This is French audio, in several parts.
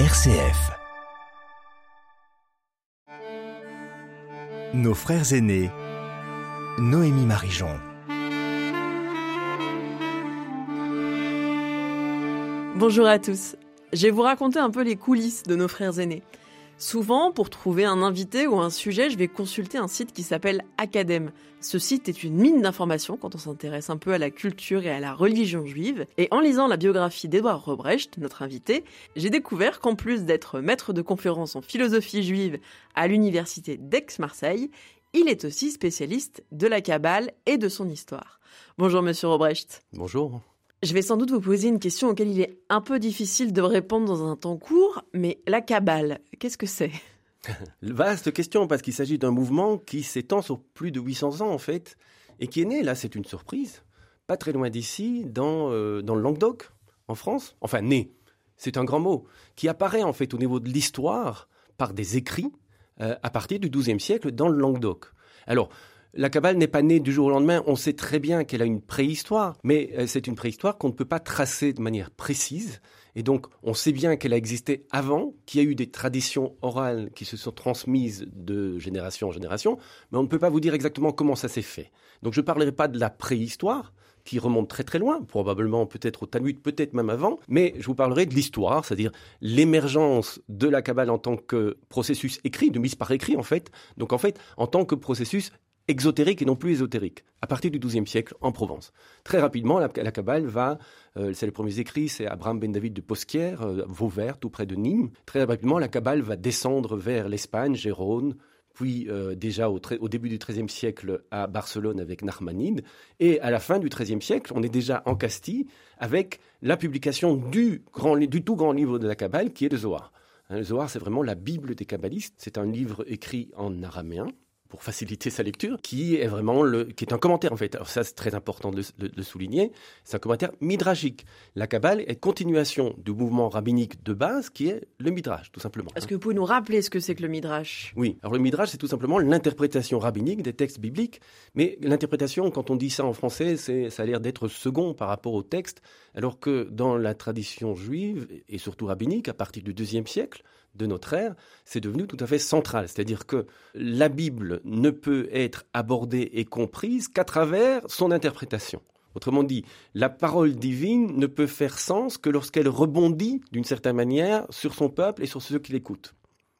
RCF. Nos frères aînés. Noémie Marijon. Bonjour à tous. Je vais vous raconter un peu les coulisses de nos frères aînés. Souvent, pour trouver un invité ou un sujet, je vais consulter un site qui s'appelle Academ. Ce site est une mine d'informations quand on s'intéresse un peu à la culture et à la religion juive. Et en lisant la biographie d'Edouard Rebrecht, notre invité, j'ai découvert qu'en plus d'être maître de conférences en philosophie juive à l'université d'Aix-Marseille, il est aussi spécialiste de la Kabbale et de son histoire. Bonjour Monsieur Rebrecht. Bonjour. Je vais sans doute vous poser une question auquel il est un peu difficile de répondre dans un temps court, mais la Kabbale, qu'est-ce que c'est? Vaste question, parce qu'il s'agit d'un mouvement qui s'étend sur plus de 800 ans en fait, et qui est né, là c'est une surprise, pas très loin d'ici, dans, euh, dans le Languedoc, en France. Enfin, né, c'est un grand mot, qui apparaît en fait au niveau de l'histoire par des écrits euh, à partir du XIIe siècle dans le Languedoc. Alors, la Kabbale n'est pas née du jour au lendemain. On sait très bien qu'elle a une préhistoire, mais euh, c'est une préhistoire qu'on ne peut pas tracer de manière précise. Et donc, on sait bien qu'elle a existé avant, qu'il y a eu des traditions orales qui se sont transmises de génération en génération, mais on ne peut pas vous dire exactement comment ça s'est fait. Donc, je ne parlerai pas de la préhistoire, qui remonte très très loin, probablement peut-être au Talmud, peut-être même avant, mais je vous parlerai de l'histoire, c'est-à-dire l'émergence de la Kabbale en tant que processus écrit, de mise par écrit en fait, donc en fait en tant que processus exotérique et non plus ésotérique, à partir du XIIe siècle en Provence. Très rapidement, la, la Kabbale va, euh, c'est les premiers écrits, c'est Abraham ben David de Posquière, euh, Vauvert, tout près de Nîmes. Très rapidement, la Kabbale va descendre vers l'Espagne, Gérone, puis euh, déjà au, début du XIIIe siècle à Barcelone avec Narmanide, et à la fin du XIIIe siècle, on est déjà en Castille avec la publication du, grand, du tout grand livre de la Kabbale, qui est le Zohar. Hein, le Zohar, c'est vraiment la Bible des kabbalistes. C'est un livre écrit en araméen, pour faciliter sa lecture, qui est vraiment le, qui est un commentaire en fait. Alors ça c'est très important de le, souligner. C'est un commentaire midrashique. La Kabbale est continuation du mouvement rabbinique de base qui est le midrash, tout simplement. Est-ce que vous pouvez nous rappeler ce que c'est que le midrash? Oui. Alors le midrash c'est tout simplement l'interprétation rabbinique des textes bibliques. Mais l'interprétation, quand on dit ça en français, c'est ça a l'air d'être second par rapport au texte, alors que dans la tradition juive et surtout rabbinique, à partir du deuxième siècle, de notre ère, c'est devenu tout à fait central. C'est-à-dire que la Bible ne peut être abordée et comprise qu'à travers son interprétation. Autrement dit, la parole divine ne peut faire sens que lorsqu'elle rebondit d'une certaine manière sur son peuple et sur ceux qui l'écoutent.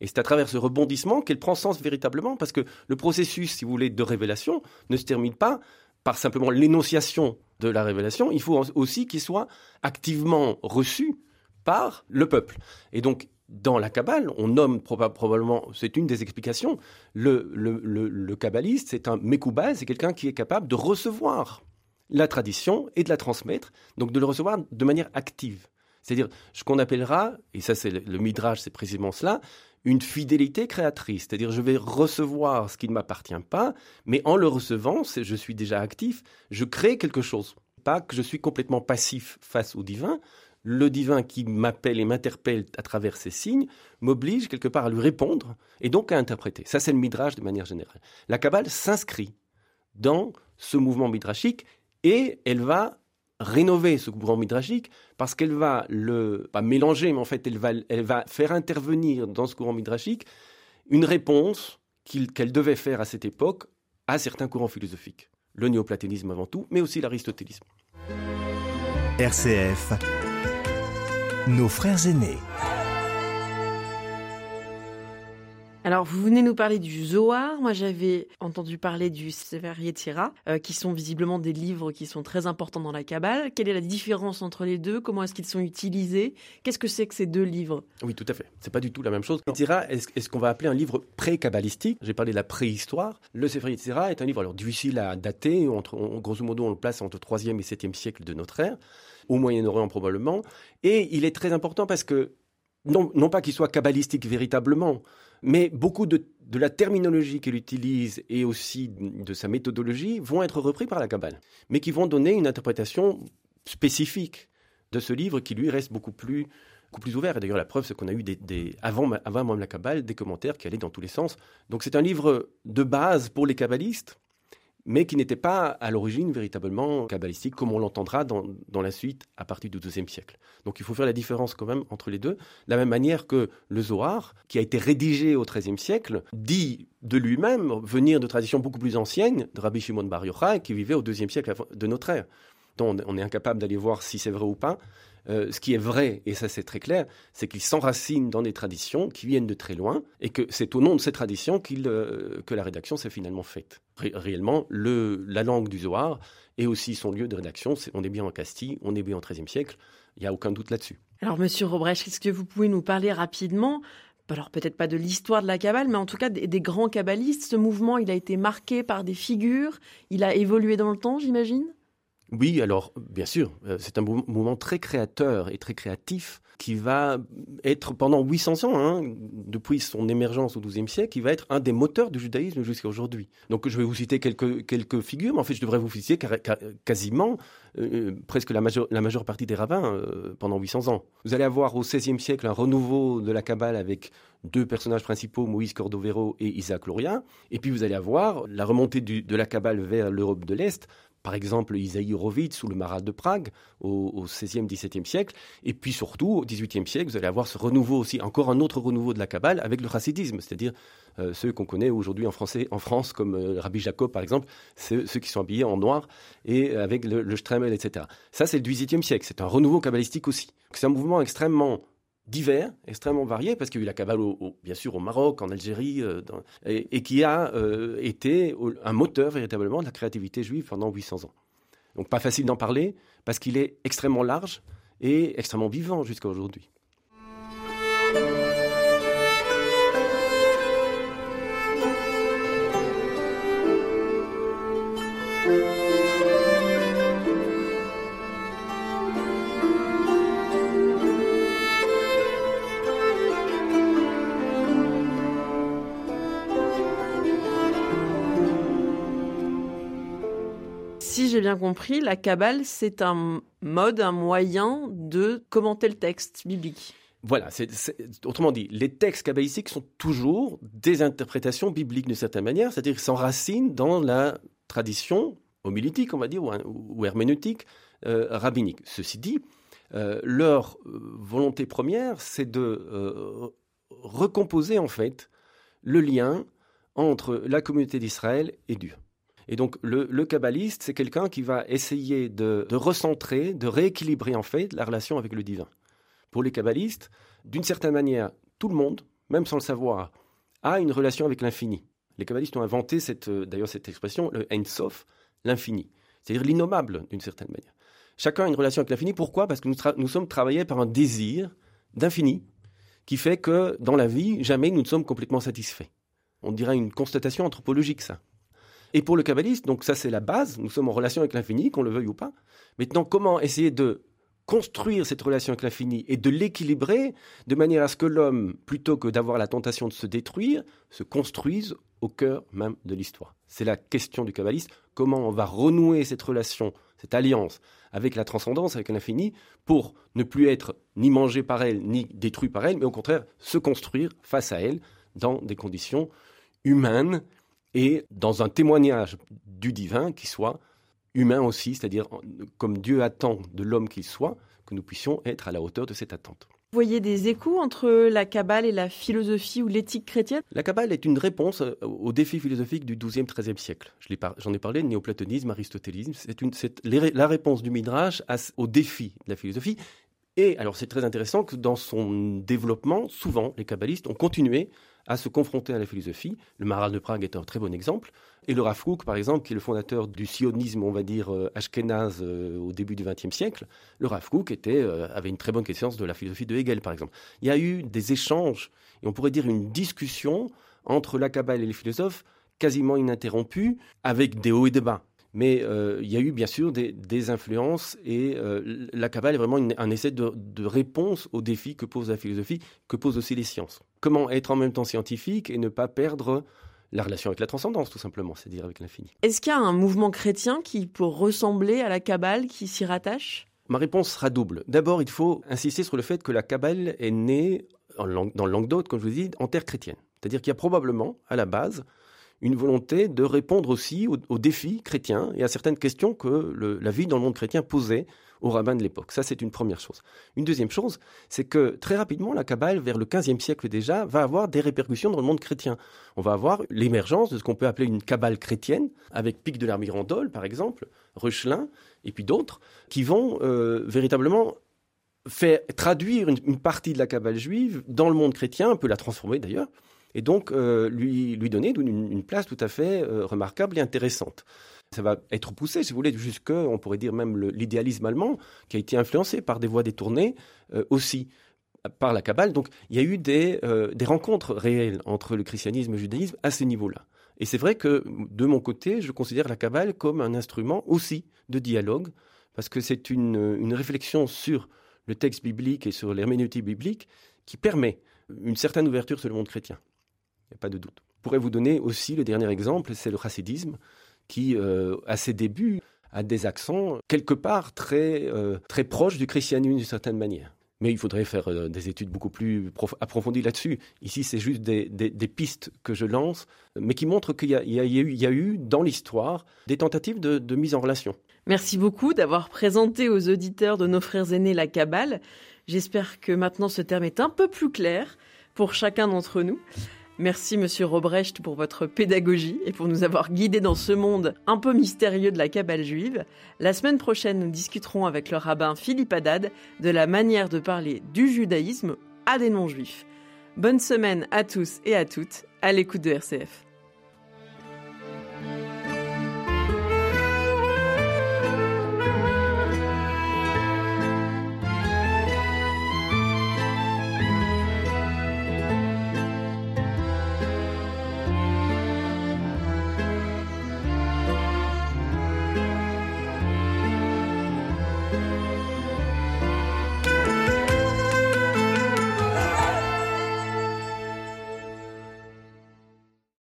Et c'est à travers ce rebondissement qu'elle prend sens véritablement, parce que le processus, si vous voulez, de révélation ne se termine pas par simplement l'énonciation de la révélation, il faut aussi qu'il soit activement reçu par le peuple. Et donc, dans la Kabbale, on nomme probablement, c'est une des explications, le, kabbaliste, c'est un Mekouba, c'est quelqu'un qui est capable de recevoir la tradition et de la transmettre, donc de le recevoir de manière active. C'est-à-dire ce qu'on appellera, et ça c'est le, midrash, c'est précisément cela, une fidélité créatrice. C'est-à-dire je vais recevoir ce qui ne m'appartient pas, mais en le recevant, je suis déjà actif, je crée quelque chose. Pas que je suis complètement passif face au divin, le divin qui m'appelle et m'interpelle à travers ces signes m'oblige quelque part à lui répondre et donc à interpréter. Ça, c'est le midrash de manière générale. La Kabbale s'inscrit dans ce mouvement midrashique et elle va rénover ce mouvement midrashique parce qu'elle va le pas mélanger, mais en fait elle va, elle va faire intervenir dans ce courant midrashique une réponse qu'elle devait faire à cette époque à certains courants philosophiques. Le néoplatonisme avant tout, mais aussi l'aristotélisme. RCF nos frères aînés. Alors, vous venez nous parler du Zohar. Moi, j'avais entendu parler du Sefer Yetzira, euh, qui sont visiblement des livres qui sont très importants dans la Kabbale. Quelle est la différence entre les deux? Comment est-ce qu'ils sont utilisés? Qu'est-ce que c'est que ces deux livres? Oui, tout à fait. C'est pas du tout la même chose. Yetzira est ce qu'on va appeler un livre pré-kabbalistique? J'ai parlé de la préhistoire. Le Sefer Yetzira est un livre alors difficile à dater. Entre, grosso modo, on le place entre 3e et 7e siècle de notre ère au Moyen-Orient probablement. Et il est très important parce que, non, non pas qu'il soit kabbalistique véritablement, mais beaucoup de, de la terminologie qu'il utilise et aussi de sa méthodologie vont être repris par la Kabbale, mais qui vont donner une interprétation spécifique de ce livre qui lui reste beaucoup plus beaucoup plus ouvert. Et d'ailleurs, la preuve, c'est qu'on a eu des, avant, avant même la Kabbale des commentaires qui allaient dans tous les sens. Donc c'est un livre de base pour les kabbalistes, mais qui n'était pas à l'origine véritablement kabbalistique, comme on l'entendra dans, la suite à partir du XIIe siècle. Donc il faut faire la différence quand même entre les deux. De la même manière que le Zohar, qui a été rédigé au XIIIe siècle, dit de lui-même venir de traditions beaucoup plus anciennes, de Rabbi Shimon Bar Yochai, qui vivait au IIe siècle de notre ère. Donc on est incapable d'aller voir si c'est vrai ou pas. Euh, ce qui est vrai, et ça c'est très clair, c'est qu'il s'enracine dans des traditions qui viennent de très loin, et que c'est au nom de ces traditions euh, que la rédaction s'est finalement faite. réellement, la langue du Zohar est aussi son lieu de rédaction. on est bien en Castille, on est bien au XIIIe siècle, il n'y a aucun doute là-dessus. Alors Monsieur Robrecht, est-ce que vous pouvez nous parler rapidement alors peut-être pas de l'histoire de la Kabbale, mais en tout cas des, des, grands kabbalistes? Ce mouvement, il a été marqué par des figures, il a évolué dans le temps, j'imagine? Oui, alors bien sûr, euh, c'est un mouvement très créateur et très créatif qui va être pendant 800 ans, hein, depuis son émergence au XIIe siècle, qui va être un des moteurs du judaïsme jusqu'à aujourd'hui. Donc je vais vous citer quelques, quelques figures, mais en fait je devrais vous citer quasiment euh, presque la majeure, la majeure partie des rabbins euh, pendant 800 ans. Vous allez avoir au XVIe siècle un renouveau de la Kabbale avec deux personnages principaux, Moïse Cordovero et Isaac Luria. Et puis vous allez avoir la remontée de la Kabbale vers l'Europe de l'Est par exemple Isaïe Horowitz ou le Marat de Prague au, XVIe, XVIIe siècle. Et puis surtout, au XVIIIe siècle, vous allez avoir ce renouveau aussi, encore un autre renouveau de la Kabbale avec le chassidisme, c'est-à-dire euh, ceux qu'on connaît aujourd'hui en, en France, comme euh, Rabbi Jacob par exemple, ceux, ceux qui sont habillés en noir et avec le, le etc. Ça, c'est le XVIIIe siècle, c'est un renouveau kabbalistique aussi. C'est un mouvement extrêmement divers, extrêmement variés, parce qu'il y a eu la cabale, bien sûr, au Maroc, en Algérie, euh, et, qui a euh, été un moteur véritablement de la créativité juive pendant 800 ans. Donc pas facile d'en parler, parce qu'il est extrêmement large et extrêmement vivant jusqu'à aujourd'hui. Bien compris, la Kabbale, c'est un mode, un moyen de commenter le texte biblique. Voilà, c'est, autrement dit, les textes kabbalistiques sont toujours des interprétations bibliques d'une certaine manière, c'est-à-dire s'enracinent dans la tradition homilétique, on va dire, ou, herméneutique euh, rabbinique. Ceci dit, euh, leur euh, volonté première, c'est de recomposer en fait le lien entre la communauté d'Israël et Dieu. Et donc le, kabbaliste, c'est quelqu'un qui va essayer de, recentrer, de rééquilibrer en fait la relation avec le divin. Pour les kabbalistes, d'une certaine manière, tout le monde, même sans le savoir, a une relation avec l'infini. Les kabbalistes ont inventé euh, d'ailleurs cette expression, le Ein Sof, l'infini, c'est-à-dire l'innommable d'une certaine manière. Chacun a une relation avec l'infini. Pourquoi? Parce que nous, nous sommes travaillés par un désir d'infini qui fait que dans la vie, jamais nous ne sommes complètement satisfaits. On dirait une constatation anthropologique, ça. Et pour le kabbaliste, donc ça c'est la base, nous sommes en relation avec l'infini, qu'on le veuille ou pas. Maintenant, comment essayer de construire cette relation avec l'infini et de l'équilibrer de manière à ce que l'homme, plutôt que d'avoir la tentation de se détruire, se construise au cœur même de l'histoire? C'est la question du kabbaliste, comment on va renouer cette relation, cette alliance avec la transcendance, avec l'infini, pour ne plus être ni mangé par elle, ni détruit par elle, mais au contraire se construire face à elle dans des conditions humaines et dans un témoignage du divin qui soit humain aussi, c'est-à-dire comme Dieu attend de l'homme qu'il soit, que nous puissions être à la hauteur de cette attente. Vous voyez des échos entre la Kabbale et la philosophie ou l'éthique chrétienne? La Kabbale est une réponse euh, aux défis philosophiques du XIIe, XIIIe siècle. J'en ai parlé, néoplatonisme, aristotélisme. C'est la réponse du Midrash aux défis de la philosophie. Et alors c'est très intéressant que dans son développement, souvent les kabbalistes ont continué à se confronter à la philosophie. Le Maharal de Prague est un très bon exemple. Et le Rav par exemple, qui est le fondateur du sionisme, on va dire, euh, ashkénaze euh, au début du XXe siècle, le Rav était, euh, avait une très bonne connaissance de la philosophie de Hegel, par exemple. Il y a eu des échanges, et on pourrait dire une discussion entre la Kabbale et les philosophes quasiment ininterrompue, avec des hauts et des bas. Mais il y a eu bien sûr des, influences et la Kabbale est vraiment un essai de, de, réponse aux défis que pose la philosophie, que posent aussi les sciences comment être en même temps scientifique et ne pas perdre la relation avec la transcendance, tout simplement, c'est-à-dire avec l'infini. Est-ce qu'il y a un mouvement chrétien qui peut ressembler à la Kabbale, qui s'y rattache? Ma réponse sera double. D'abord, il faut insister sur le fait que la Kabbale est née dans le Languedoc, comme je vous dis, en terre chrétienne. C'est-à-dire qu'il y a probablement, à la base, une volonté de répondre aussi aux, défis chrétiens et à certaines questions que la vie dans le monde chrétien posait aux rabbins de l'époque. Ça, c'est une première chose. Une deuxième chose, c'est que très rapidement, la Kabbale, vers le XVe siècle déjà, va avoir des répercussions dans le monde chrétien. On va avoir l'émergence de ce qu'on peut appeler une Kabbale chrétienne, avec Pic de l'Armirandol, par exemple, Reuchlin, et puis d'autres, qui vont euh, véritablement faire traduire une, partie de la Kabbale juive dans le monde chrétien, un peu la transformer d'ailleurs, et donc euh, lui, lui donner une, place tout à fait euh, remarquable et intéressante. Ça va être poussé, si vous voulez, jusque, on pourrait dire même l'idéalisme allemand, qui a été influencé par des voies détournées euh, aussi par la Kabbale. Donc il y a eu des, des rencontres réelles entre le christianisme et le judaïsme à ce niveau-là. Et c'est vrai que de mon côté, je considère la Kabbale comme un instrument aussi de dialogue, parce que c'est une, une réflexion sur le texte biblique et sur l'herméneutique biblique qui permet une certaine ouverture sur le monde chrétien. Il n'y a pas de doute. Je pourrais vous donner aussi le dernier exemple, c'est le chassidisme, qui, euh, à ses débuts, a des accents quelque part très, euh, très proches du christianisme d'une certaine manière. Mais il faudrait faire euh, des études beaucoup plus approfondies là-dessus. Ici, c'est juste des, pistes que je lance, mais qui montrent qu'il y, a eu dans l'histoire des tentatives de, de, mise en relation. Merci beaucoup d'avoir présenté aux auditeurs de nos frères aînés la Kabbale. J'espère que maintenant ce terme est un peu plus clair pour chacun d'entre nous. Merci Monsieur Robrecht pour votre pédagogie et pour nous avoir guidés dans ce monde un peu mystérieux de la Kabbale juive. La semaine prochaine, nous discuterons avec le rabbin Philippe Haddad de la manière de parler du judaïsme à des non-juifs. Bonne semaine à tous et à toutes à l'écoute de RCF.